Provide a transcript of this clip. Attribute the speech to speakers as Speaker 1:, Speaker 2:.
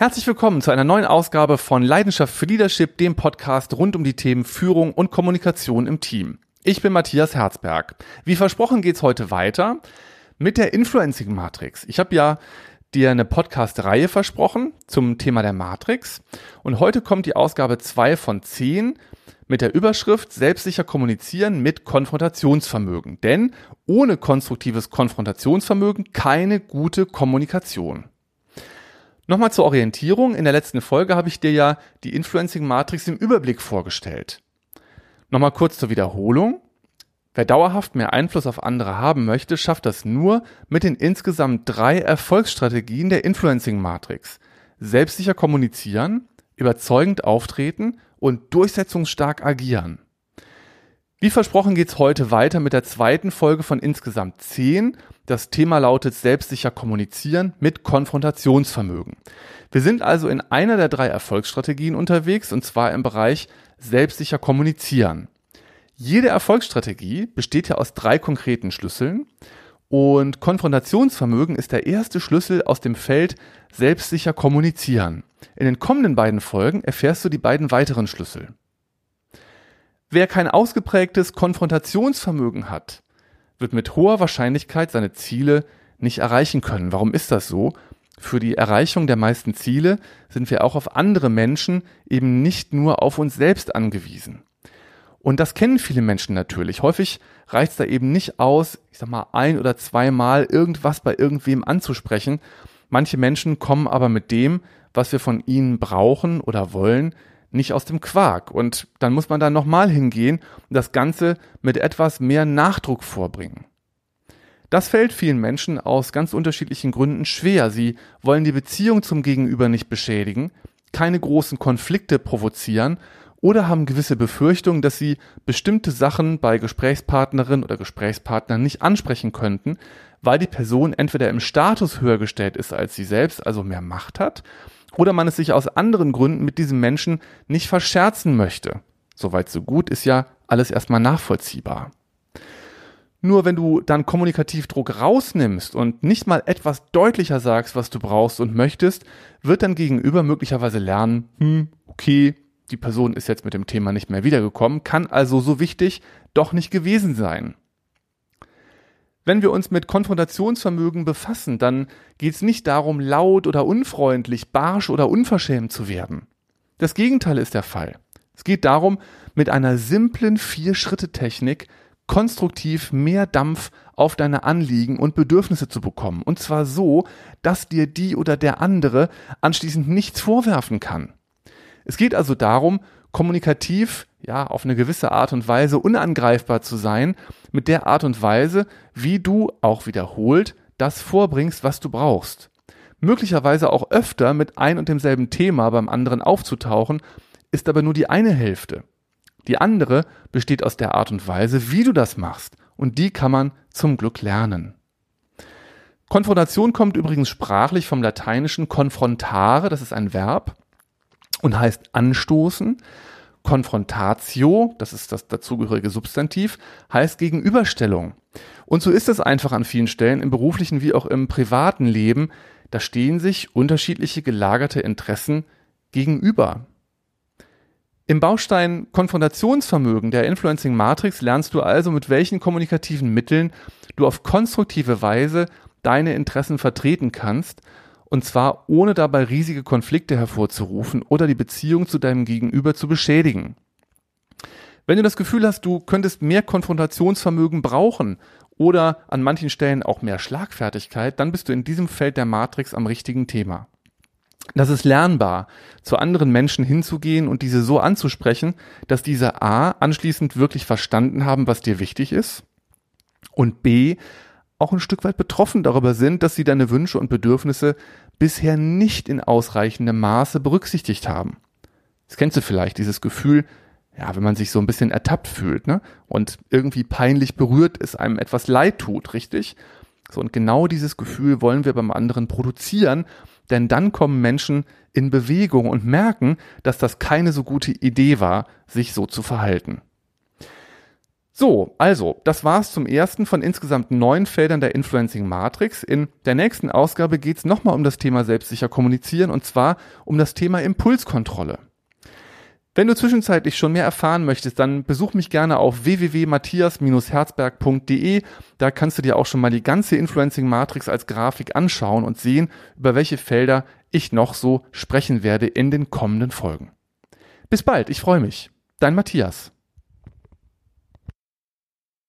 Speaker 1: Herzlich willkommen zu einer neuen Ausgabe von Leidenschaft für Leadership, dem Podcast rund um die Themen Führung und Kommunikation im Team. Ich bin Matthias Herzberg. Wie versprochen geht's heute weiter mit der Influencing Matrix. Ich habe ja dir eine Podcast-Reihe versprochen zum Thema der Matrix und heute kommt die Ausgabe 2 von 10 mit der Überschrift Selbstsicher kommunizieren mit Konfrontationsvermögen. Denn ohne konstruktives Konfrontationsvermögen keine gute Kommunikation. Nochmal zur Orientierung. In der letzten Folge habe ich dir ja die Influencing Matrix im Überblick vorgestellt. Nochmal kurz zur Wiederholung. Wer dauerhaft mehr Einfluss auf andere haben möchte, schafft das nur mit den insgesamt drei Erfolgsstrategien der Influencing Matrix. Selbstsicher kommunizieren, überzeugend auftreten und durchsetzungsstark agieren. Wie versprochen geht's heute weiter mit der zweiten Folge von insgesamt zehn das Thema lautet selbstsicher kommunizieren mit Konfrontationsvermögen. Wir sind also in einer der drei Erfolgsstrategien unterwegs und zwar im Bereich selbstsicher kommunizieren. Jede Erfolgsstrategie besteht ja aus drei konkreten Schlüsseln und Konfrontationsvermögen ist der erste Schlüssel aus dem Feld selbstsicher kommunizieren. In den kommenden beiden Folgen erfährst du die beiden weiteren Schlüssel. Wer kein ausgeprägtes Konfrontationsvermögen hat, wird mit hoher Wahrscheinlichkeit seine Ziele nicht erreichen können. Warum ist das so? Für die Erreichung der meisten Ziele sind wir auch auf andere Menschen, eben nicht nur auf uns selbst angewiesen. Und das kennen viele Menschen natürlich. Häufig reicht es da eben nicht aus, ich sag mal, ein oder zweimal irgendwas bei irgendwem anzusprechen. Manche Menschen kommen aber mit dem, was wir von ihnen brauchen oder wollen, nicht aus dem Quark. Und dann muss man da nochmal hingehen und das Ganze mit etwas mehr Nachdruck vorbringen. Das fällt vielen Menschen aus ganz unterschiedlichen Gründen schwer. Sie wollen die Beziehung zum Gegenüber nicht beschädigen, keine großen Konflikte provozieren oder haben gewisse Befürchtungen, dass sie bestimmte Sachen bei Gesprächspartnerin oder Gesprächspartnern nicht ansprechen könnten, weil die Person entweder im Status höher gestellt ist als sie selbst, also mehr Macht hat, oder man es sich aus anderen Gründen mit diesem Menschen nicht verscherzen möchte. Soweit so gut ist ja alles erstmal nachvollziehbar. Nur wenn du dann kommunikativ Druck rausnimmst und nicht mal etwas deutlicher sagst, was du brauchst und möchtest, wird dein Gegenüber möglicherweise lernen, hm, okay, die Person ist jetzt mit dem Thema nicht mehr wiedergekommen, kann also so wichtig doch nicht gewesen sein. Wenn wir uns mit Konfrontationsvermögen befassen, dann geht es nicht darum, laut oder unfreundlich, barsch oder unverschämt zu werden. Das Gegenteil ist der Fall. Es geht darum, mit einer simplen Vier-Schritte-Technik konstruktiv mehr Dampf auf deine Anliegen und Bedürfnisse zu bekommen. Und zwar so, dass dir die oder der andere anschließend nichts vorwerfen kann. Es geht also darum, kommunikativ ja, auf eine gewisse Art und Weise unangreifbar zu sein, mit der Art und Weise, wie du auch wiederholt das vorbringst, was du brauchst. Möglicherweise auch öfter mit ein und demselben Thema beim anderen aufzutauchen, ist aber nur die eine Hälfte. Die andere besteht aus der Art und Weise, wie du das machst, und die kann man zum Glück lernen. Konfrontation kommt übrigens sprachlich vom lateinischen confrontare, das ist ein Verb, und heißt anstoßen. Konfrontatio, das ist das dazugehörige Substantiv, heißt Gegenüberstellung. Und so ist es einfach an vielen Stellen im beruflichen wie auch im privaten Leben. Da stehen sich unterschiedliche gelagerte Interessen gegenüber. Im Baustein Konfrontationsvermögen der Influencing Matrix lernst du also, mit welchen kommunikativen Mitteln du auf konstruktive Weise deine Interessen vertreten kannst und zwar ohne dabei riesige Konflikte hervorzurufen oder die Beziehung zu deinem Gegenüber zu beschädigen. Wenn du das Gefühl hast, du könntest mehr Konfrontationsvermögen brauchen oder an manchen Stellen auch mehr Schlagfertigkeit, dann bist du in diesem Feld der Matrix am richtigen Thema. Das ist lernbar, zu anderen Menschen hinzugehen und diese so anzusprechen, dass diese A anschließend wirklich verstanden haben, was dir wichtig ist und B auch ein Stück weit betroffen darüber sind, dass sie deine Wünsche und Bedürfnisse bisher nicht in ausreichendem Maße berücksichtigt haben. Das kennst du vielleicht, dieses Gefühl, ja, wenn man sich so ein bisschen ertappt fühlt, ne? Und irgendwie peinlich berührt es einem etwas leid tut, richtig? So, und genau dieses Gefühl wollen wir beim anderen produzieren, denn dann kommen Menschen in Bewegung und merken, dass das keine so gute Idee war, sich so zu verhalten. So, also, das war's zum ersten von insgesamt neun Feldern der Influencing Matrix. In der nächsten Ausgabe geht's nochmal um das Thema selbstsicher kommunizieren und zwar um das Thema Impulskontrolle. Wenn du zwischenzeitlich schon mehr erfahren möchtest, dann besuch mich gerne auf www.matthias-herzberg.de. Da kannst du dir auch schon mal die ganze Influencing Matrix als Grafik anschauen und sehen, über welche Felder ich noch so sprechen werde in den kommenden Folgen. Bis bald, ich freue mich. Dein Matthias.